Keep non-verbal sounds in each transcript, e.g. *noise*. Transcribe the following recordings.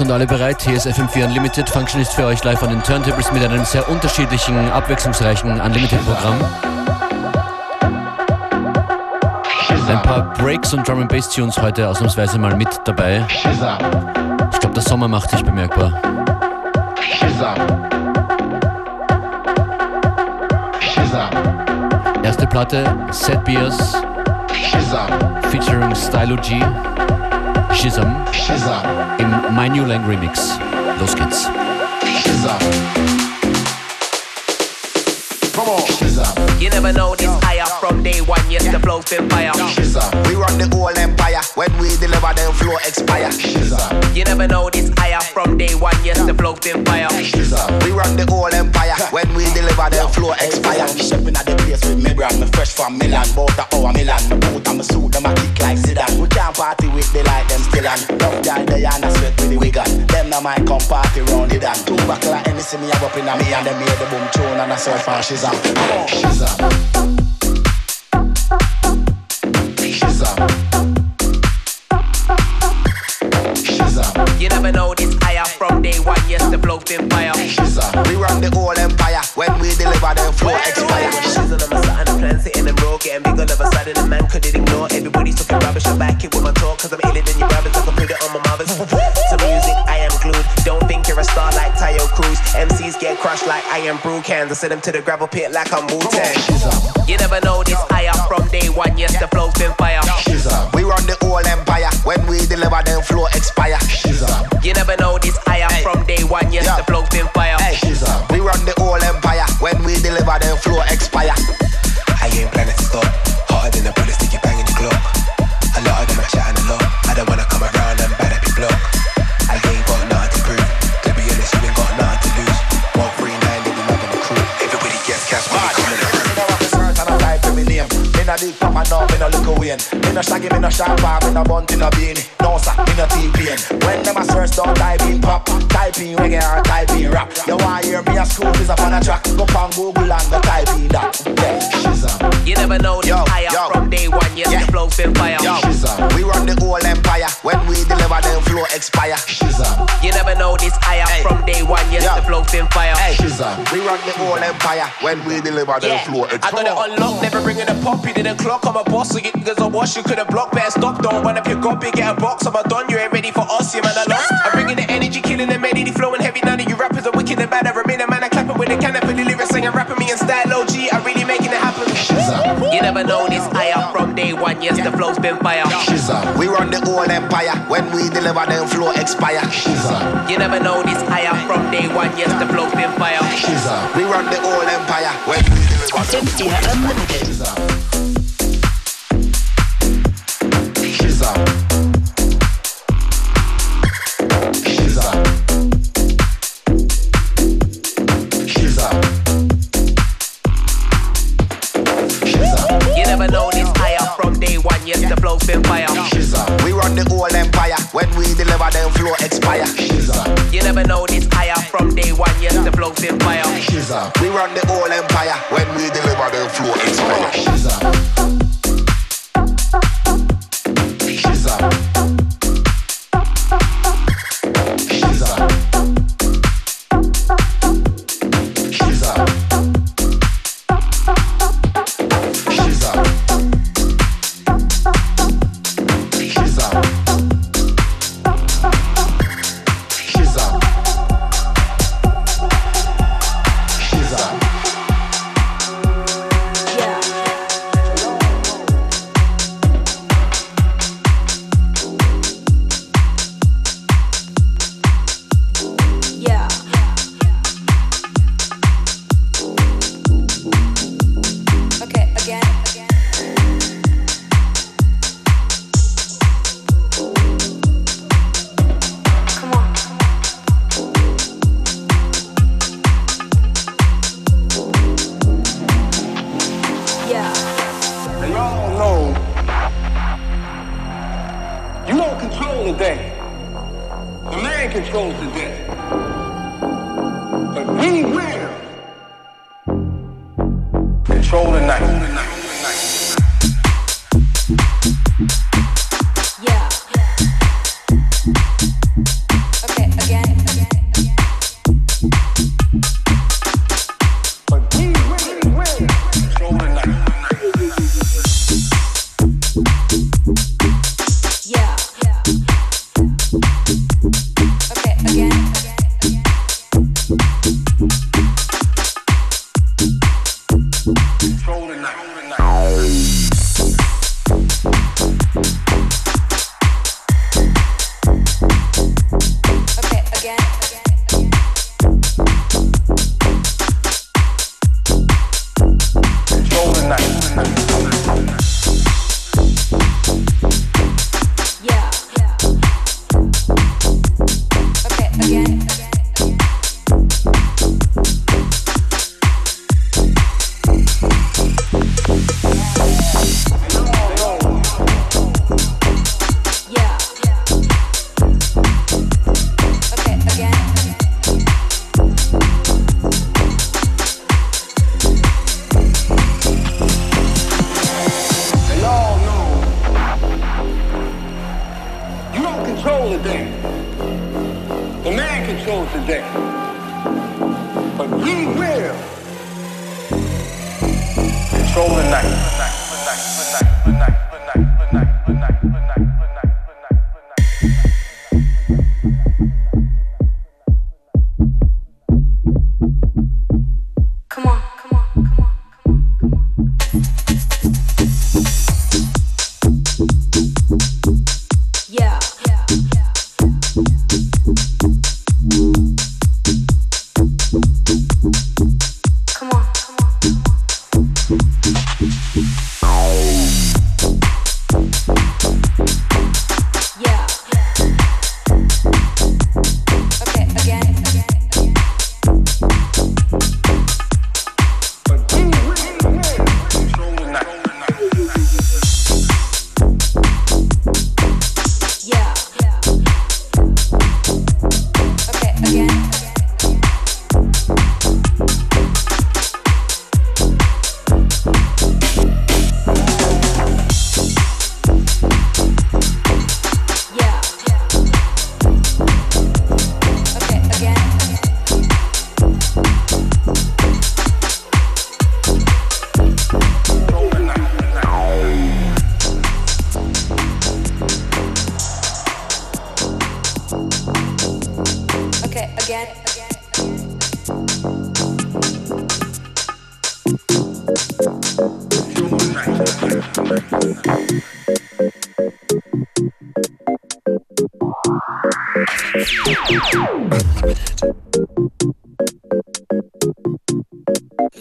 Alles und alle bereit. Hier ist FM4 Unlimited. Function ist für euch live an den Turntables mit einem sehr unterschiedlichen, abwechslungsreichen Unlimited-Programm. Ein paar Breaks und Drum Bass Tunes heute ausnahmsweise mal mit dabei. Ich glaube, der Sommer macht sich bemerkbar. Erste Platte, Set Beers, featuring Stylo G. Shizam im My New Lang Remix. Los geht's. Schism. Come on. Shizam. You never know this higher from day one, yes, the flow's been fire. We run the whole empire, when we deliver them flow expire. Shizam. You never know this from day one, yes, the flow's been fire. We run the whole empire, when we deliver them flow expire. Shipping at the place with me brand, me fresh from Milan, bout a hour Milan. Boot and me suit, them a kick like Zidane. We can't party with the light, them still on. Love guy, they on a sweat with the wig on. Them now might come party round it and two back like any see me, I up in a me and them hear the boom tune and I surf and she's on, she's on. The whole empire, when we deliver them flow expire. Shizzle on my side, the plan sitting and broke, getting big all of a sudden, the man couldn't ignore. Everybody's talking rubbish, I back it with my talk, cause I'm iller than your like Tayo MCs get crushed like I am brew cans. I send them to the gravel pit like I'm Wu Tang. You never know this higher from day one, yes, the flow's been fire. We run the whole empire, when we deliver them flow expire. You never know this higher from day one, yes, the flow's been fire. We run the whole empire, when we deliver them flow expire. No big papa, no, me no look away. Me no shaggy, me no sharp me no bunt in a beanie. No sir, me no T-plane. When them a search, don't type in pop, type in reggae or type in rap. You want hear me a school is up on a track? Go on Google and go type in that. Yeah, You never know higher yo. from day one, yes, Yeah. the flow's been fire. Yo, we run the whole empire. When we deliver them flow expire. You never know this higher Hey. from day one, yes, Yo. the flow's been fire. Hey, we run the whole empire. When we deliver them Yeah, flow I got it unlocked, never bringing a pop. You didn't clock. I'm a boss, so you niggas on wash. You couldn't block, better stop. Don't run up your copy, get a box. I'm a don, you ain't ready for us, you man. I lost. I'm bringing the energy, killing the melody, flowing heavy. None of you rappers are wicked and bad. I remain a man, I clapping with a cannon for the lyrics, singing, rapping me in style. OG, I'm really making it happen. You never know this higher from day one, yes, the flow's been fire. We run the whole empire. When we deliver them flow expire. You never know this higher from day one, yes, the flow's been fire. We run the whole empire. When we deliver them FM4 Unlimited. We deliver them flow expire. You never know this higher from day one, yes, the flow's been fire. We run the whole empire. When we deliver them flow expire. Yeah.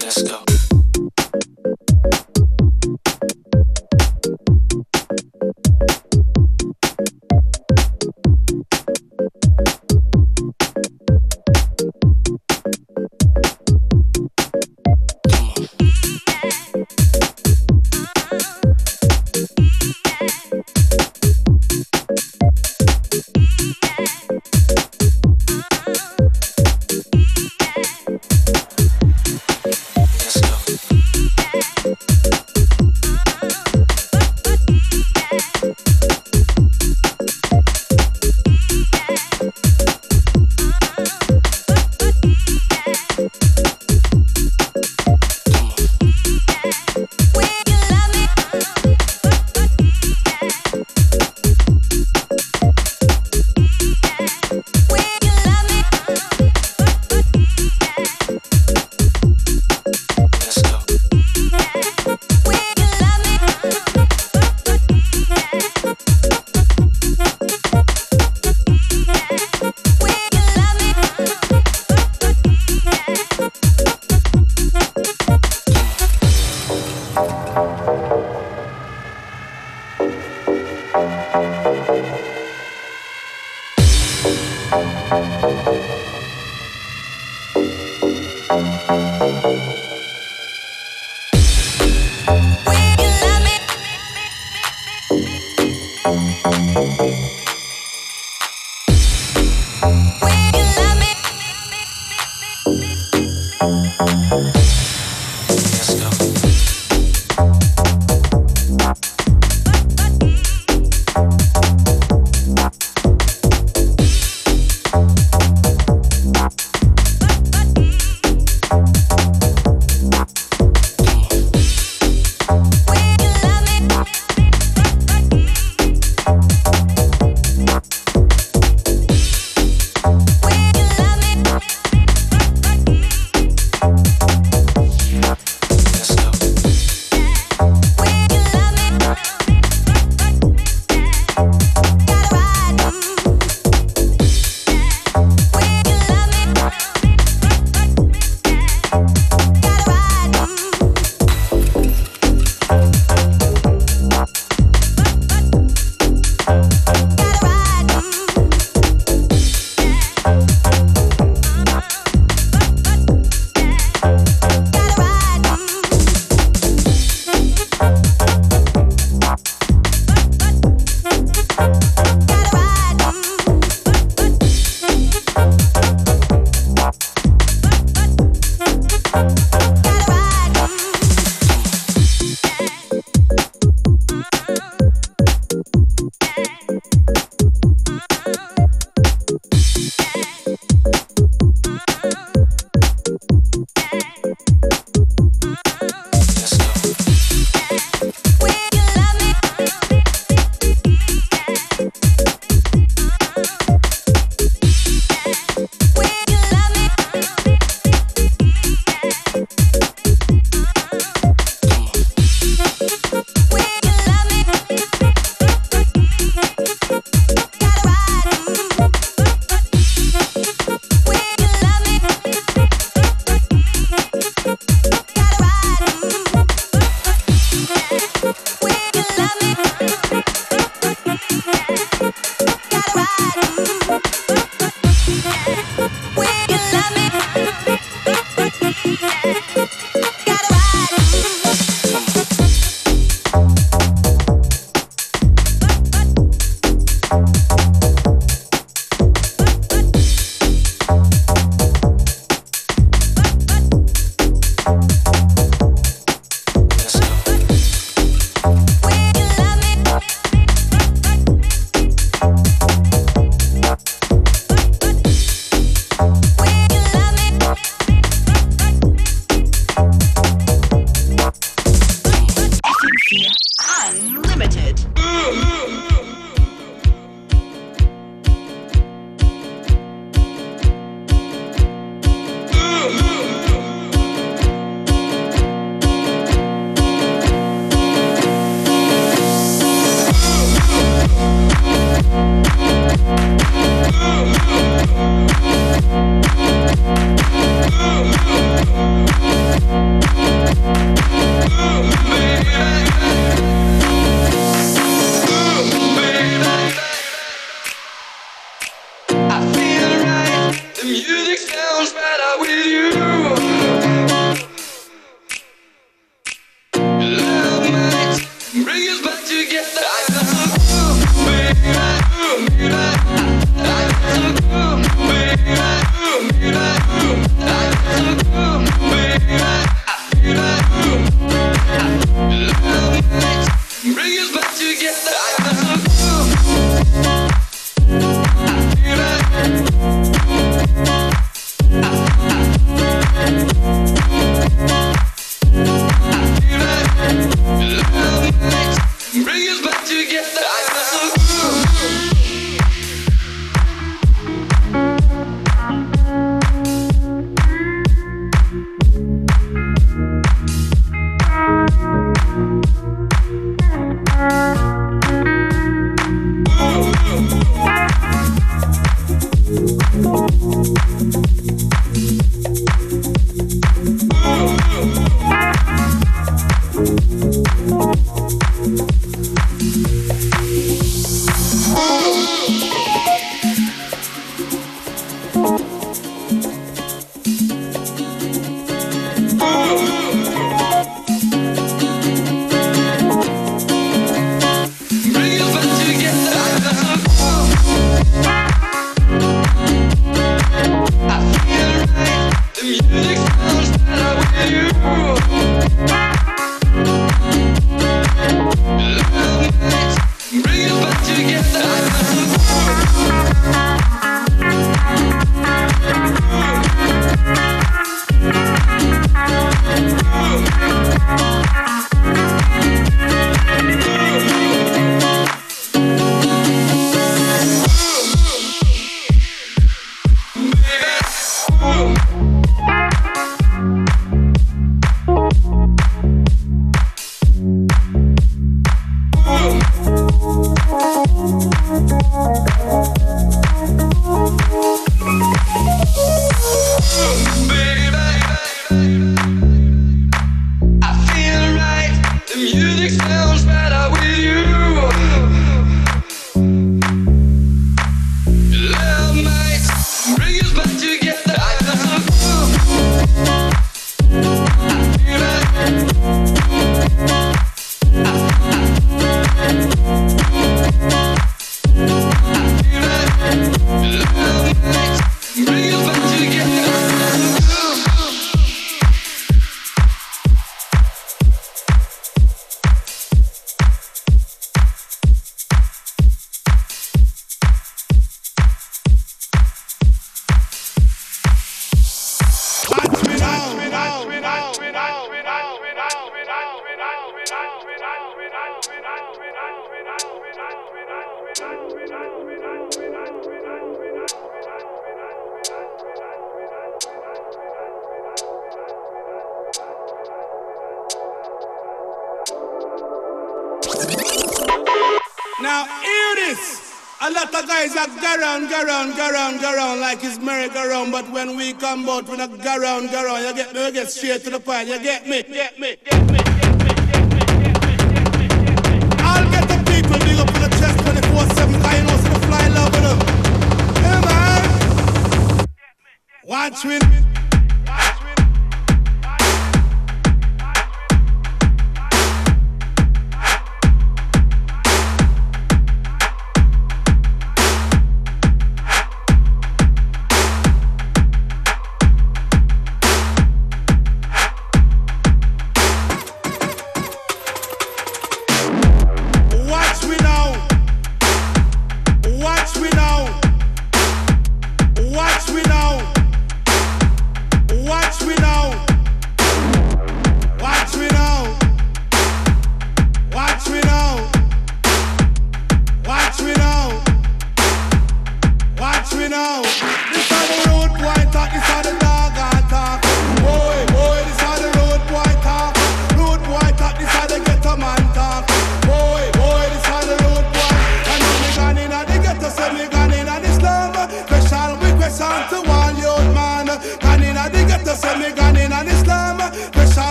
Let's go. Get me? We come, but we not go round, go round. You get straight to the point. You get me? Get me? Get me? Get me? Get me, get me, get me, get me. I'll get the people big up in the chest 24-7 I know so the fly love with them. Hey man. Watch me.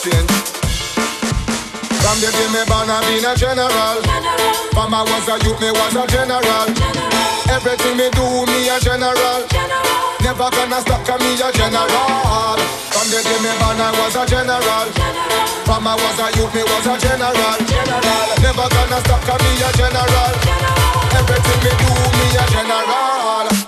Strange. From the day me born, I been a general. From I was a youth, me was a general. Everything me do, me a general. Never gonna stop, cause me a general. From the day me born, I was a general. From I was a youth, me was a general. Never gonna stop, cause me a general. Everything me do, me a general.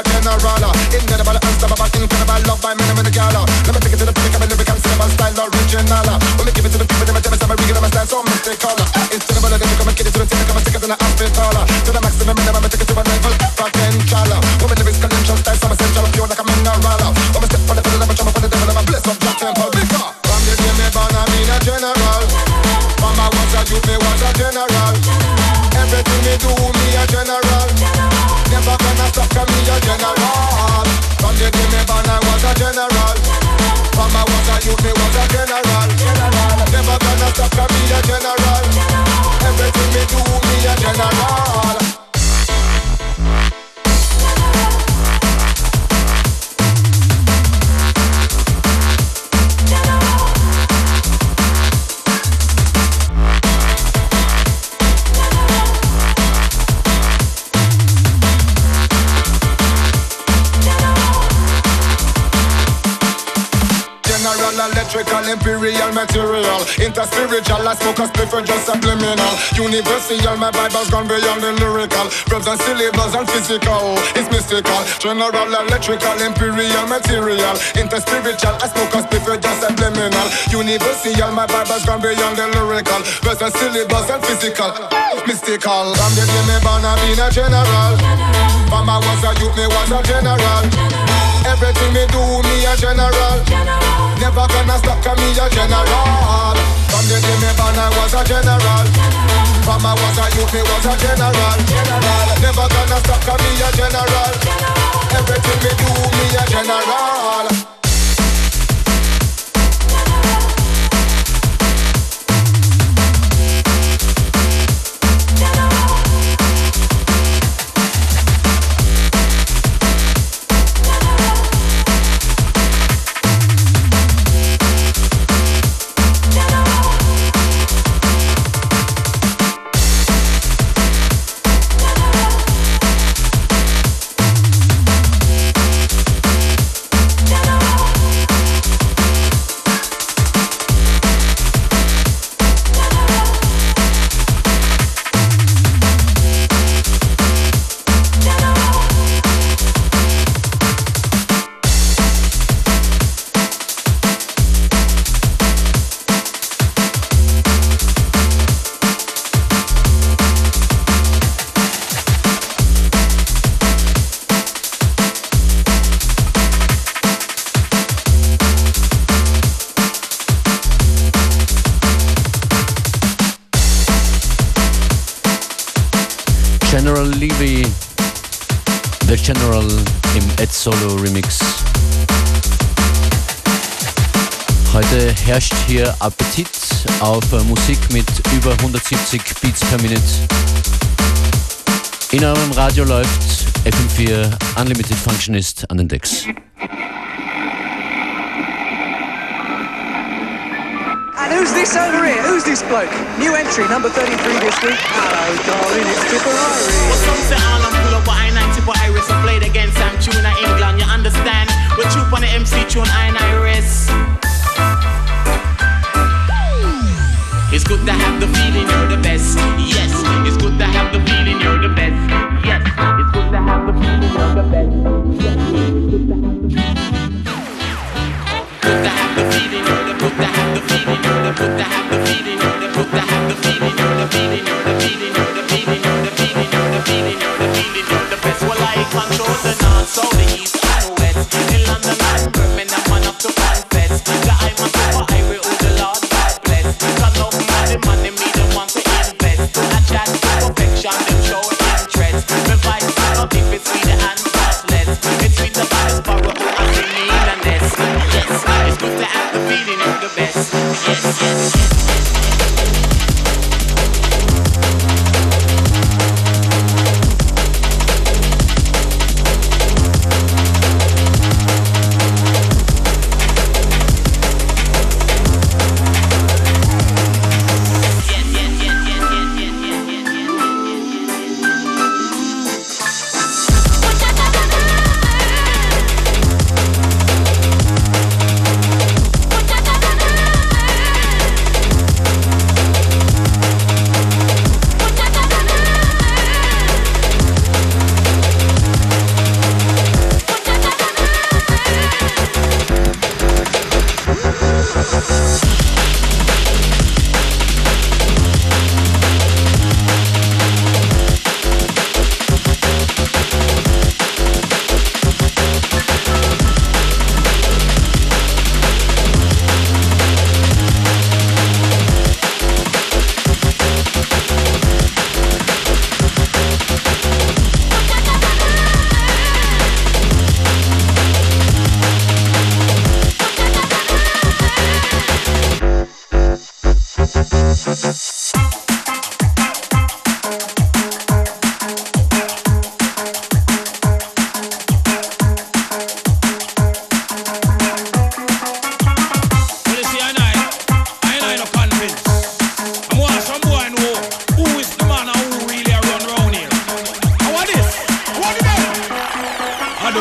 A general. Incredible, unstoppable, incredible, love by me, me the gala. Let me take it to the peak, I'm a lyrical, cinema style, original. When me give it to the people, they me tell me some real, my style so mystical. It's bullet, then you come and get it to the tip, come and stick it in the hospital. To the maximum, minimum, me take it to a level, potential. When me lyrics, credential, style, some essential, pure like a mineral. When me step on the pedal, I'm a jump on the devil, I'm a bliss of Jack Temple. Bigger. From the day me born, I been a general. I was a youth, me was a general. Everything me do, me a. Never gonna stop, cause me a general. From the day me born, I was a general. From I was a youth, me was a general. Never gonna stop, cause me a general. Everything me do, me a general. Material Interspiritual, I smoke a spliff for just subliminal. Universal, my Bible's gone beyond the lyrical. Verbs and syllables and physical, it's mystical. General, electrical, imperial, material. Interspiritual, I smoke a spliff for just subliminal. Universal, my Bible's gone beyond the lyrical. Verbs and syllables and physical, mystical. From the day me born, I been a general. I was a youth, me was a general. Everything me do, me a general Never gonna stop, cause me a general. From the day me born, I was a general. From I was a youth, me was a general. Never gonna stop, cause me a general. Everything me do, me a general Solo Remix. Heute herrscht hier Appetit auf Musik mit über 170 Beats per Minute. In eurem Radio läuft FM4 Unlimited Functionist an den Decks. Who's this over here? Who's this bloke? New entry, number 33 this week. Hello, darling, it's Tippa Irie. Well, some say all I'm pull up, but I ain't Tippa Irie, so played against Sam Tuna England. You understand? We're troop on the MC tune, I Iris. It's good to have the feeling you're the best. Yes, it's good to have the feeling you're the best. Yes, it's good to have the feeling you're the best. Yes, it's good to have the feeling. You're the have the good to have feeling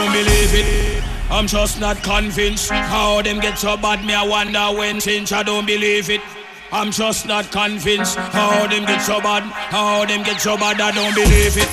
don't believe it. I'm just not convinced. How them get so bad, me I wonder when since I don't believe it. I'm just not convinced. How them get so bad, how them get so bad, I don't believe it.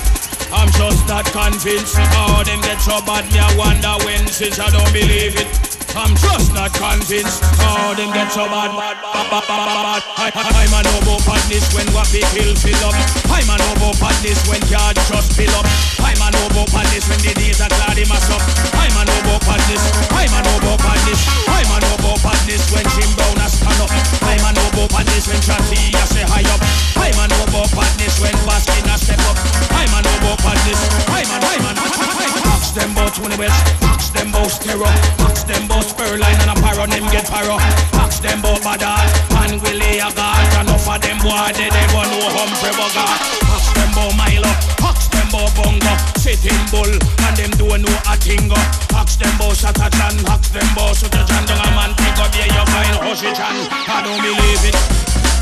I'm just not convinced. How them get so bad, me I wonder when since I don't believe it. I'm just not convinced how them get so bad. bad, bad, bad, bad, bad. I, I, I'm an badness when what kill fill up. I'm an over badness when yard just fill up. I'm an over badness when the days are cloudy mass up. I'm an over badness. I'm an over badness. I'm an over badness when Jim Brown has stand up. I'm an over badness when Chatty say high up. I'm an over badness when Baskin has step up. I'm an over badness. I'm an, I'm an, I'm. Ask them about Tony West. Ask them about Stereo. Ask them about Spurline and a Paro. Them get Paro. Ask them about Badal and Willie Agard. Enough of them boy they never know Humphrey Bogart. Ask them about Milo. Ask them about Bongo. Sitting Bull and them don't a tingo. Ask them about Satachan. Ask them about Sutachan. Don't a man Hoshichan. I don't believe it.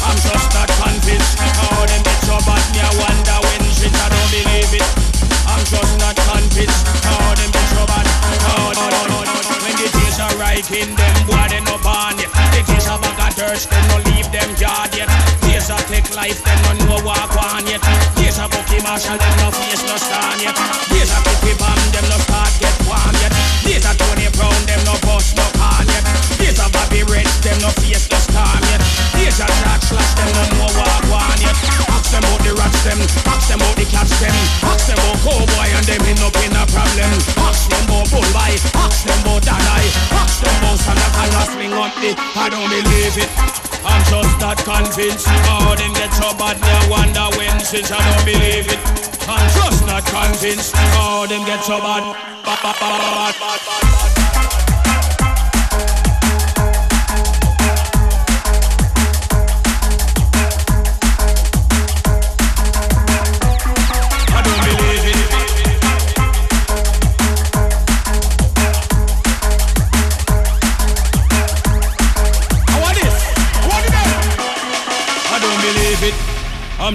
I'm just not convinced. How them get so bad, me I wonder when shit. I don't believe it. I'm just not convinced. How them get so bad. Are right in them, boy, they no born yet. Of bag of dirt, they no leave them yard yet. Days of take life, they no know walk on yet. Days of Bucky Marshall, them no face no stand yet. Days of Kitty Bam, them no start get warm yet. Days of Tony Brown, them no bust no can yet. Days of Bobby Red, them no face no storm yet. Days of Jack Slash, them no know walk on yet. Ask them out the rats them, ask them out the cats them, up. I don't believe it. I'm just not convinced. How them get so bad, I wonder when since I don't believe it. I'm just not convinced. Oh, them get so bad. bad, bad, bad, bad, bad.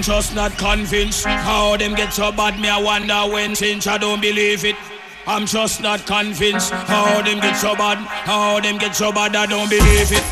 I'm just not convinced how them get so bad. Me I wonder when since I don't believe it. I'm just not convinced how them get so bad. How them get so bad. I don't believe it.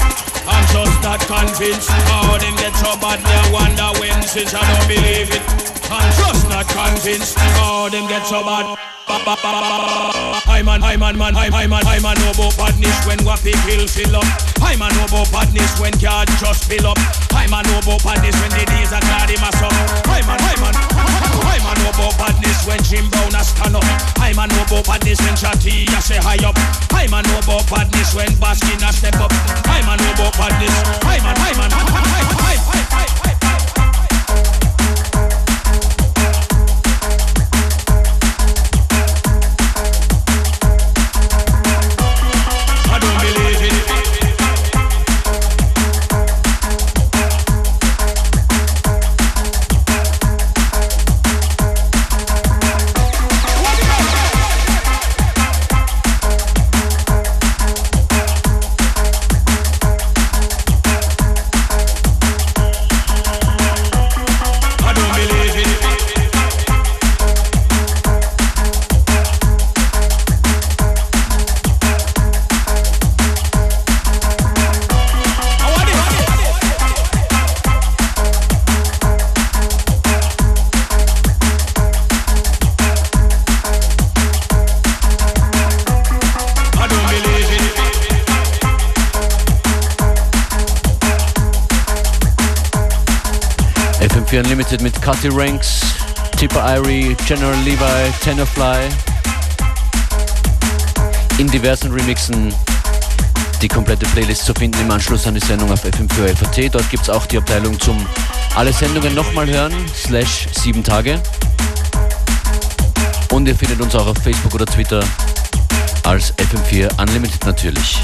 I'm just not convinced how them get so bad. Me I wonder when since I don't believe it. I'm just not convinced how them get so bad. I man, I man, man, I, man, I man know about badness when wappy pill fill up. I man know about badness when card just fill up. I man know about badness when the days are him a up. I man, I man, I man know about badness when Jim Brown a stand up. I man know about badness when Chatty a say high up. I man know about badness when Baskin a step up. I man know about badness. I man, I man, I, I, I, I, I. Unlimited mit Cutty Ranks, Tipper Irie, General Levi, Tenorfly. In diversen Remixen die komplette Playlist zu finden im Anschluss an die Sendung auf FM4 FAT. Dort gibt es auch die Abteilung zum alle Sendungen nochmal hören, slash sieben Tage. Und ihr findet uns auch auf Facebook oder Twitter als FM4 Unlimited natürlich.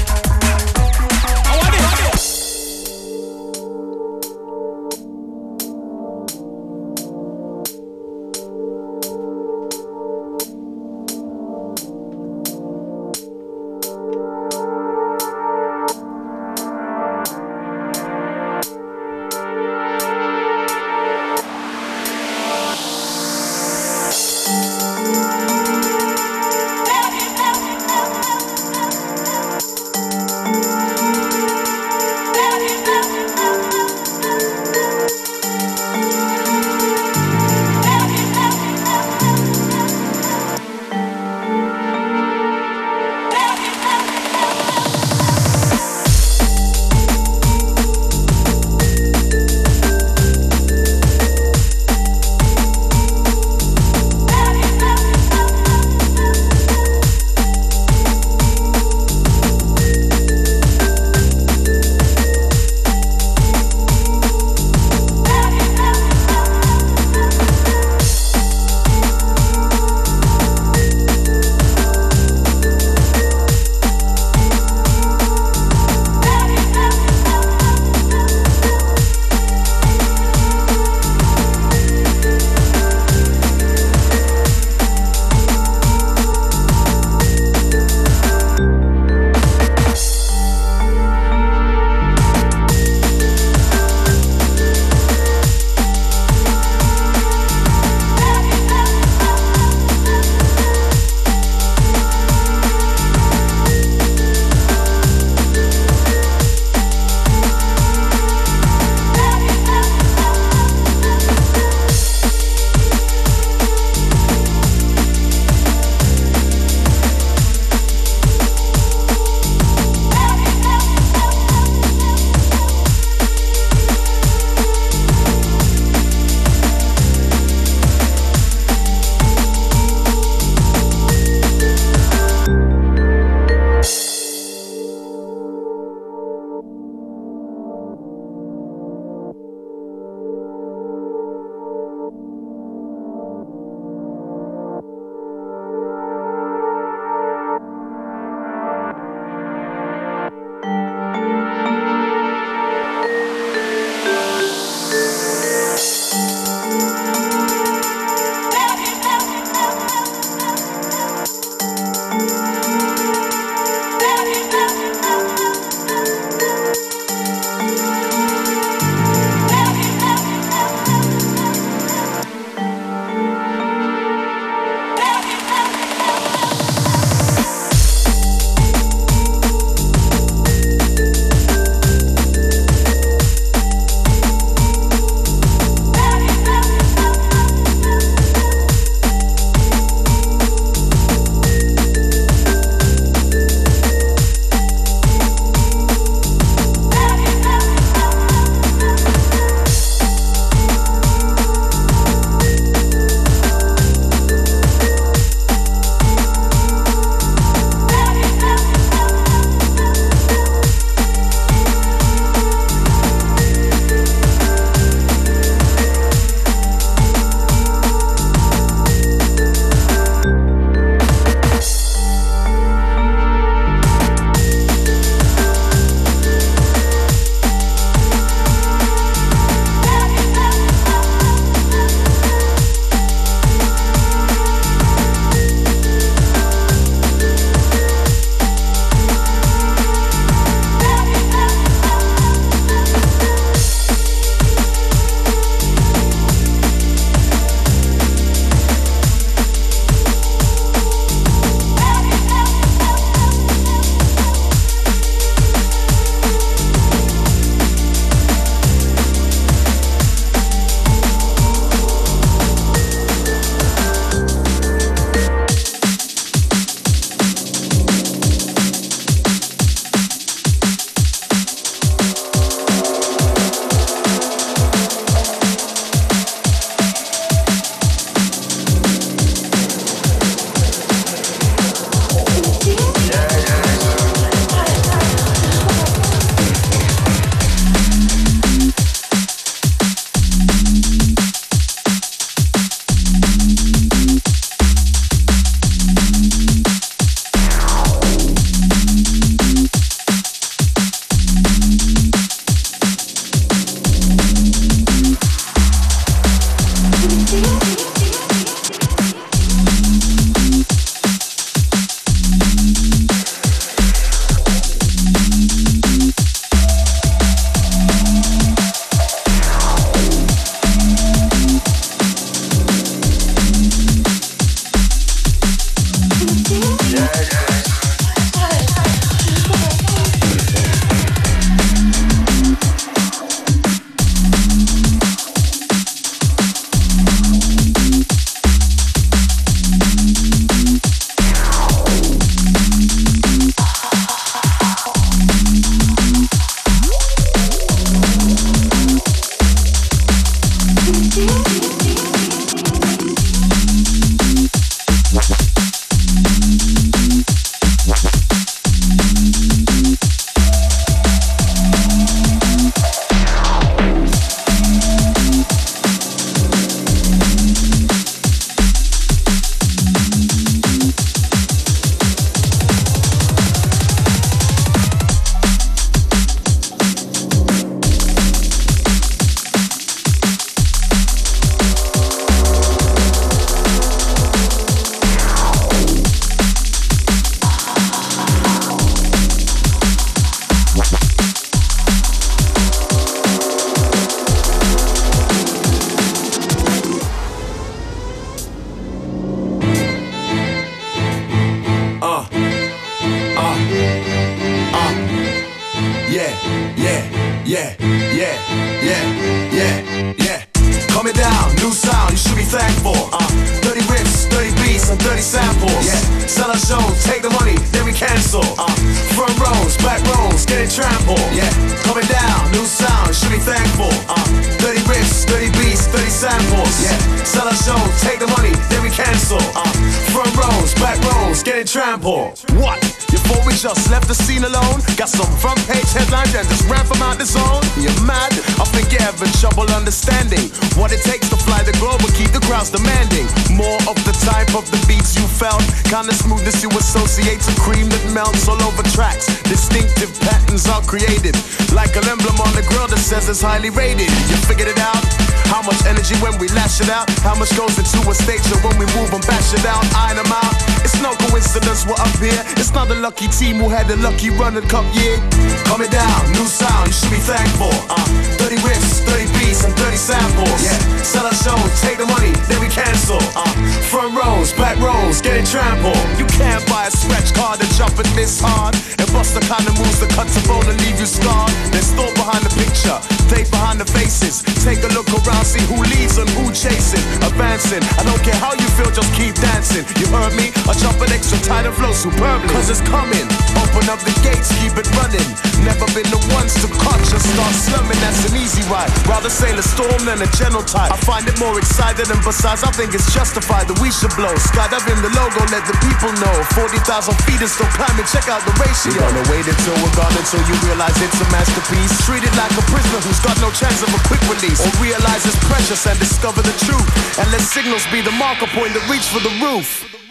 What it takes to fly the globe and keep the crowds demanding. More of the type of the beats you felt, kind of smoothness you associate to cream that melts all over tracks. Distinctive patterns are created, like an emblem on the grill that says it's highly rated. You figured it out? How much energy when we lash it out? How much goes into a stage show when we move and bash it out? Iron them out. It's no coincidence we're up here. It's not a lucky team who had a lucky run and cup year. Coming down, new sound, you should be thankful. Uh, 30 riffs, 30 beats, and 30 samples. Yeah, sell a show, take the money, then we cancel. Uh, front rows, back rows, getting trampled. You can't buy a scratch card and jump it this hard. And bust the kind of moves that cut the bone and leave you scarred. There's thought behind the picture, they behind the faces. Take a look around, see who leads and who chasing. Advancing, I don't care how you feel, just keep dancing. You heard me? I jump an extra tight and flow superbly. Cause it's coming. Open up the gates, keep it running. Never been the ones to cut, just start slumming. That's an easy ride. Rather sail a storm than a gentle I find it more exciting, and besides, I think it's justified that we should blow. Skydiving the logo, let the people know. 40,000 feet is still climbing, check out the ratio. You're gonna wait until we're gone until you realize it's a masterpiece. Treat it like a prisoner who's got no chance of a quick release. Or realize it's precious and discover the truth. And let signals be the marker point that reach for the roof.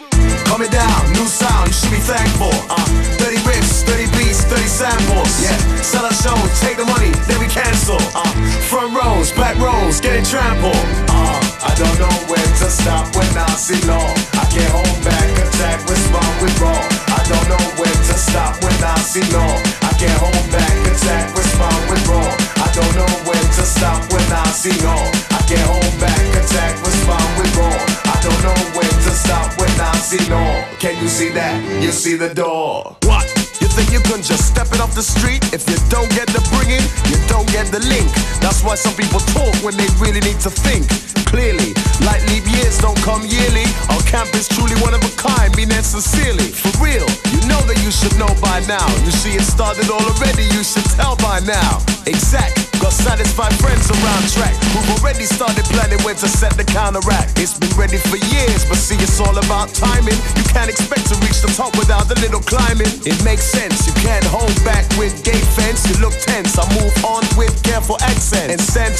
Coming down, new sound, you should be thankful. Uh, 30 riffs, 30 beats, 30 samples. Yeah, sell a show, take the money, then we cancel. Uh, front rows, back rows, getting trampled. Uh, I don't know when to stop when I see no. I can't hold back, attack, respond with raw. I don't know when to stop when I see no. I can't hold back, attack, respond with raw. I don't know when to stop when I see no. You see the door. What? You think you can just step it off the street? If you don't get the bringing, you don't get the link. That's why some people talk when they really need to think. Clearly, like leap years don't come yearly. Our camp is truly one of a kind, meaning sincerely. For real, you know that you should know by now. You see it started all already, you should tell by now. Exact. Got satisfied friends around track who've already started planning when to set the counteract. It's been ready for years, but see, it's all about timing. You can't expect to reach the top without a little climbing. It makes sense, you can't hold back with gate fence. You look tense, I move on with careful accent and stand.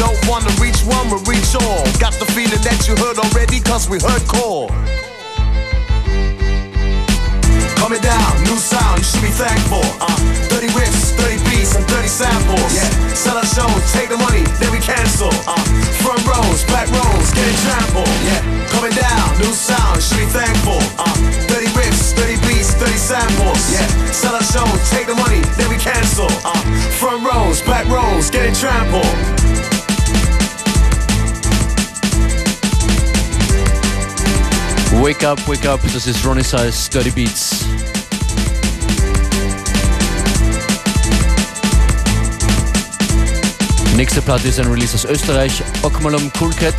Don't wanna reach one, but reach all. Got the feeling that you heard already, cause we heard core. Coming down, new sound, you should be thankful. Uh, 30 riffs, 30 beats, and 30 samples. Yeah, sell a show, take the money, then we cancel. Uh, front rows, back rows, getting trampled. Yeah, coming down, new sound, you should be thankful. Uh, 30 riffs, 30 beats, 30 samples. Yeah, sell a show, take the money, then we cancel. Uh, front rows, back rows, getting trampled. Wake up, wake up, das ist Roni Size 30 Beats. Nächste Platte ist ein Release aus Österreich, Okmalumkoolkat.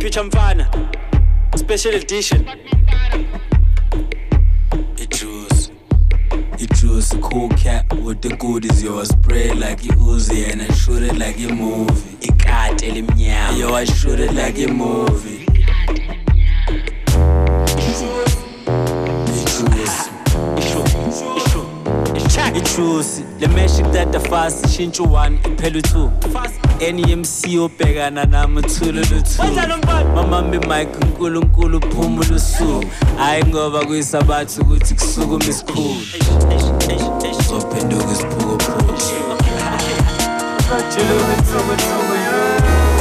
Future Mfana, special edition. Juice, a cool cat with the good is yours. Spray like you Uzi and I shoot it like a movie. Ikate elimnyama. Yo, I shoot it like a movie. ijuice le magic that the fast shintsho one iphela u-two NEMC obhekana nami mamambe mike unkulunkulu phumula usuku hhayi ngoba kuyisabathi ukuthi kusukuma isikhulu Zophenduka isiphukuphuku.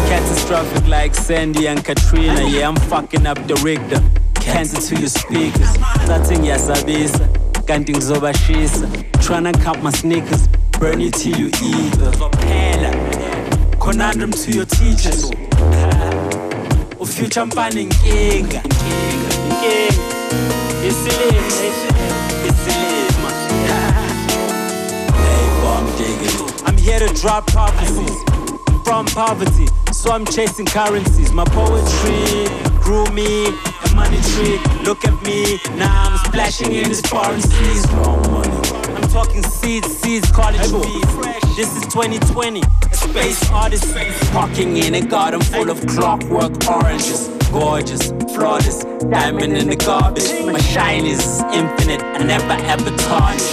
Catastrophic like Sandy and Katrina. Yeah, I'm fucking up the Richter. Cancer to your speakers. Sathi ngiyasabisa, kanti ngizobashisa. Tryna count my sneakers, burn you till you eat. Conundrum to your teachers. Ufuture mpani inkinga, inkinga. Isilima, isilima. Hey, bomb diggity. I'm here to drop prophecies. From poverty, so I'm chasing currencies. My poetry grew me a money tree. Look at me, now I'm splashing in this foreign seas. I'm talking seeds, seeds, college fees. This is 2020, a space artist parking in a garden full of clockwork oranges. Gorgeous, flawless, diamond in the garbage. My shine is infinite, I never ever tarnish.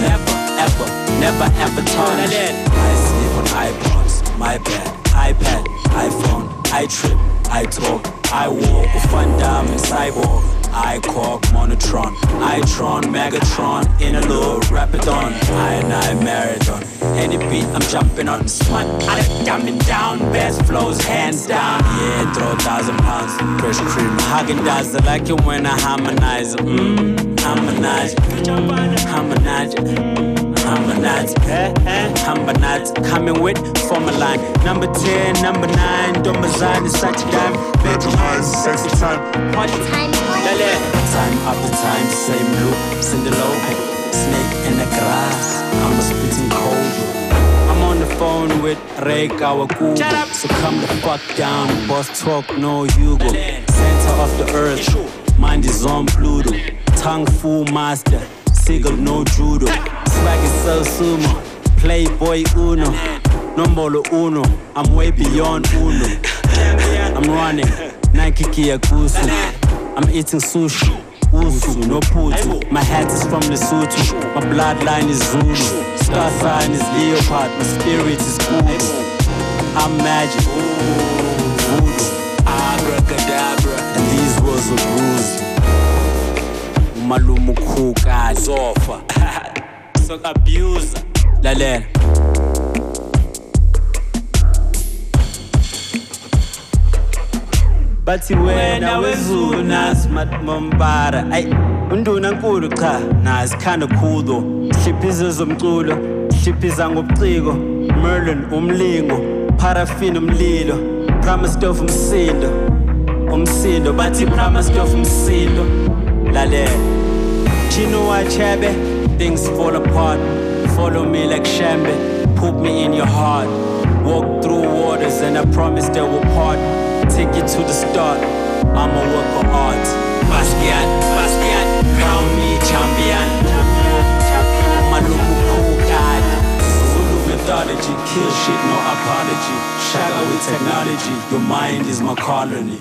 Never, ever, never ever tarnish. I sleep on iPods, my bed, iPad, iPhone, I trip, I talk, I walk with Van Damme Cyborg. I cork monotron, I Itron, Megatron, in a low rapidon, I and I marathon. Any beat I'm jumping on, smut, I dumbing down, best flows hands down. Yeah, throw a thousand pounds, fresh cream, Häagen-Dazs I like it when I harmonize, mmm, harmonize, harmonize. Eh, eh, harmonize, coming with formalin. Number 10, number 9, Domazine is such a dime. Bedroom high, sexy time. Party time. Time after time, same loop, Cinderlo. Snake in the grass, I'm a spitting cold. I'm on the phone with Rei Kawakubo. So come the fuck down, boss talk, no Hugo. Center of the earth, mind is on Pluto. Tongue full master, Sigil no judo. Swag is so sumo, playboy uno. Nombolo uno, I'm way beyond uno. I'm running, Nike Kia Kusu. I'm eating sushi, usu, no putu. My hat is from Lesotho, my bloodline is Zulu. Star sign is leopard, my spirit is voodoo. I'm magic, voodoo, abracadabra. And these words are bruised. Umalumu khuka zofa. *laughs* So abuse. Lalela. Bathi wena wezulu nasi matmombara ayi unduna nkulu cha nazi khanda khudo hliphizo zomculo hliphiza ngobuciko. Merlin umlingo parafin umlilo. Promised of umsindo umsindo bathi promised of umsindo. Lalela. Chino wachebe things fall apart. Follow me like shambe put me in your heart. Walk through waters and i promise they will part. Take you to the start. I'm a work of art. Basquiat, Basquiat, crown me champion. Guy. Zulu mythology, kill shit, no apology. Shadow with technology, your mind is my colony.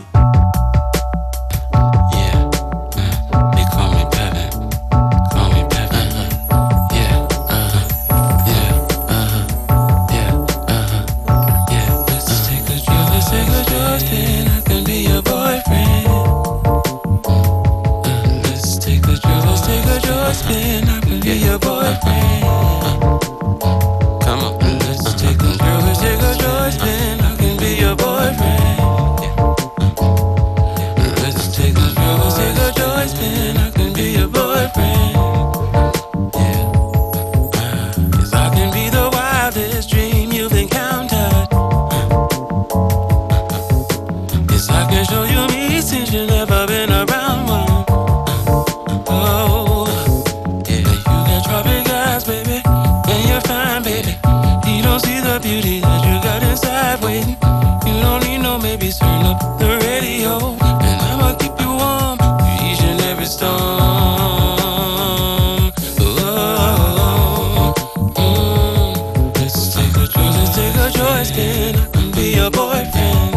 your joys, then I can be your boyfriend.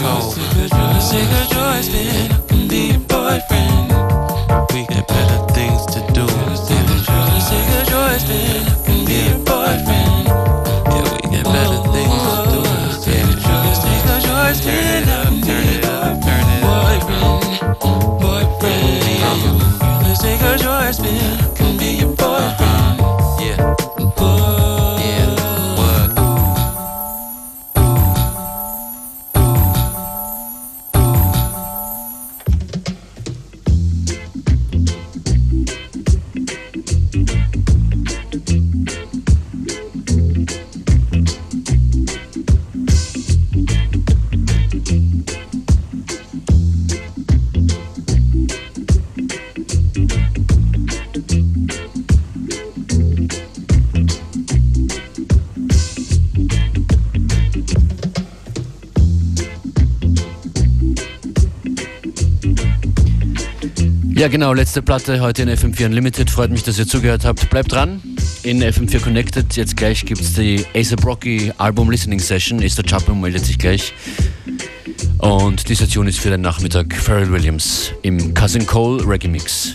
go. Let's take a choice, then I can be your boyfriend. Ja, genau, letzte Platte heute in FM4 Unlimited. Freut mich, dass ihr zugehört habt. Bleibt dran. In FM4 Connected, jetzt gleich gibt es die ASAP Brocky Album Listening Session. Esther Chapman meldet sich gleich. Und die Session ist für den Nachmittag Pharrell Williams im Cousin Cole Reggae Mix.